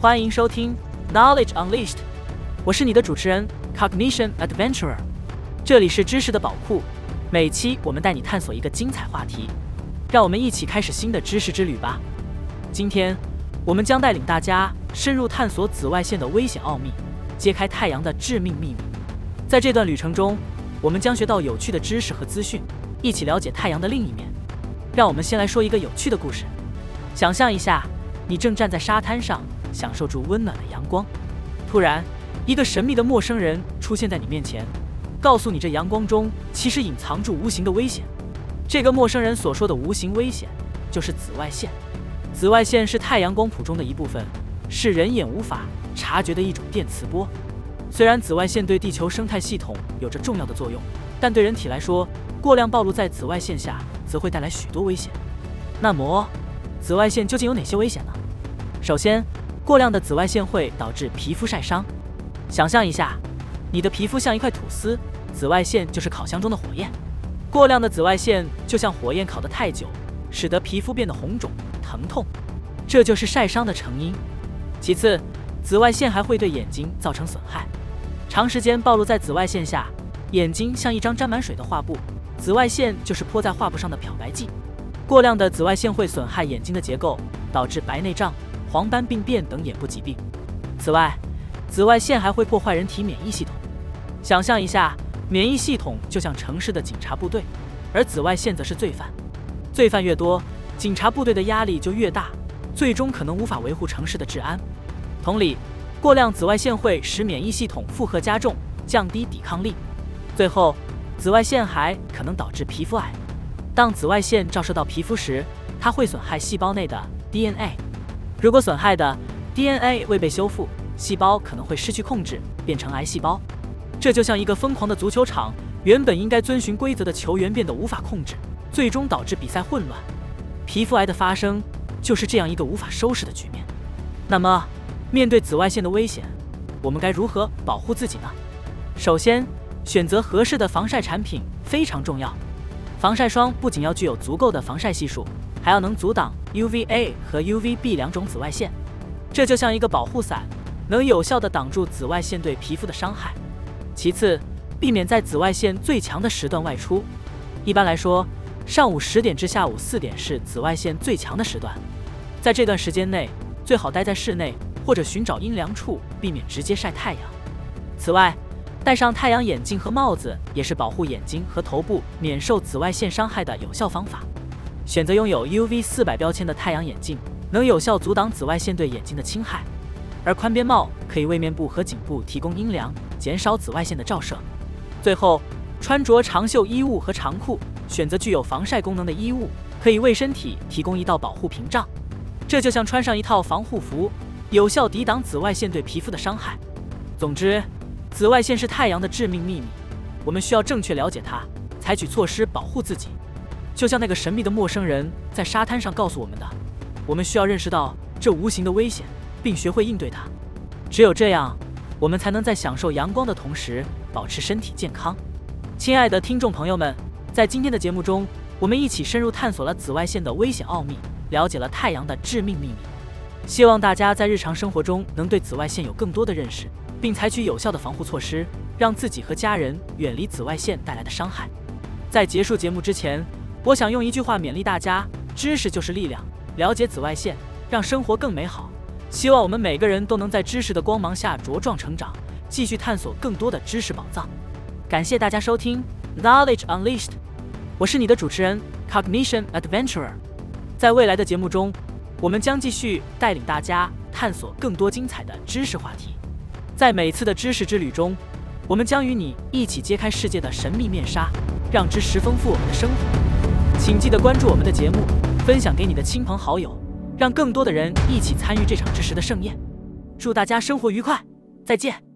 欢迎收听 Knowledge Unleashed，我是你的主持人 Cognition Adventurer，这里是知识的宝库，每期我们带你探索一个精彩话题，让我们一起开始新的知识之旅吧。今天我们将带领大家深入探索紫外线的危险奥秘，揭开太阳的致命秘密。在这段旅程中，我们将学到有趣的知识和资讯，一起了解太阳的另一面。让我们先来说一个有趣的故事。想象一下，你正站在沙滩上，享受住温暖的阳光。突然，一个神秘的陌生人出现在你面前，告诉你这阳光中其实隐藏住无形的危险。这个陌生人所说的无形危险，就是紫外线。紫外线是太阳光谱中的一部分，是人眼无法察觉的一种电磁波。虽然紫外线对地球生态系统有着重要的作用，但对人体来说，过量暴露在紫外线下则会带来许多危险。那么，紫外线究竟有哪些危险呢？首先，过量的紫外线会导致皮肤晒伤。想象一下，你的皮肤像一块吐司，紫外线就是烤箱中的火焰。过量的紫外线就像火焰烤得太久，使得皮肤变得红肿、疼痛，这就是晒伤的成因。其次，紫外线还会对眼睛造成损害。长时间暴露在紫外线下，眼睛像一张沾满水的画布，紫外线就是泼在画布上的漂白剂。过量的紫外线会损害眼睛的结构，导致白内障、黄斑病变等眼部疾病。此外，紫外线还会破坏人体免疫系统。想象一下，免疫系统就像城市的警察部队，而紫外线则是罪犯。罪犯越多，警察部队的压力就越大，最终可能无法维护城市的治安。同理。过量紫外线会使免疫系统负荷加重，降低抵抗力。最后，紫外线还可能导致皮肤癌。当紫外线照射到皮肤时，它会损害细胞内的 DNA。如果损害的 DNA 未被修复，细胞可能会失去控制，变成癌细胞。这就像一个疯狂的足球场，原本应该遵循规则的球员变得无法控制，最终导致比赛混乱。皮肤癌的发生就是这样一个无法收拾的局面。那么，面对紫外线的危险，我们该如何保护自己呢？首先，选择合适的防晒产品非常重要。防晒霜不仅要具有足够的防晒系数，还要能阻挡 UVA 和 UVB 两种紫外线。这就像一个保护伞，能有效地挡住紫外线对皮肤的伤害。其次，避免在紫外线最强的时段外出。一般来说，上午十点至下午四点是紫外线最强的时段，在这段时间内，最好待在室内。或者寻找阴凉处，避免直接晒太阳。此外，戴上太阳眼镜和帽子也是保护眼睛和头部免受紫外线伤害的有效方法。选择拥有 UV 四百标签的太阳眼镜，能有效阻挡紫外线对眼睛的侵害。而宽边帽可以为面部和颈部提供阴凉，减少紫外线的照射。最后，穿着长袖衣物和长裤，选择具有防晒功能的衣物，可以为身体提供一道保护屏障。这就像穿上一套防护服。有效抵挡紫外线对皮肤的伤害。总之，紫外线是太阳的致命秘密，我们需要正确了解它，采取措施保护自己。就像那个神秘的陌生人在沙滩上告诉我们的，我们需要认识到这无形的危险，并学会应对它。只有这样，我们才能在享受阳光的同时保持身体健康。亲爱的听众朋友们，在今天的节目中，我们一起深入探索了紫外线的危险奥秘，了解了太阳的致命秘密。希望大家在日常生活中能对紫外线有更多的认识，并采取有效的防护措施，让自己和家人远离紫外线带来的伤害。在结束节目之前，我想用一句话勉励大家：知识就是力量，了解紫外线，让生活更美好。希望我们每个人都能在知识的光芒下茁壮成长，继续探索更多的知识宝藏。感谢大家收听 Knowledge Unleashed，我是你的主持人 Cognition Adventurer。在未来的节目中。我们将继续带领大家探索更多精彩的知识话题，在每次的知识之旅中，我们将与你一起揭开世界的神秘面纱，让知识丰富我们的生活。请记得关注我们的节目，分享给你的亲朋好友，让更多的人一起参与这场知识的盛宴。祝大家生活愉快，再见。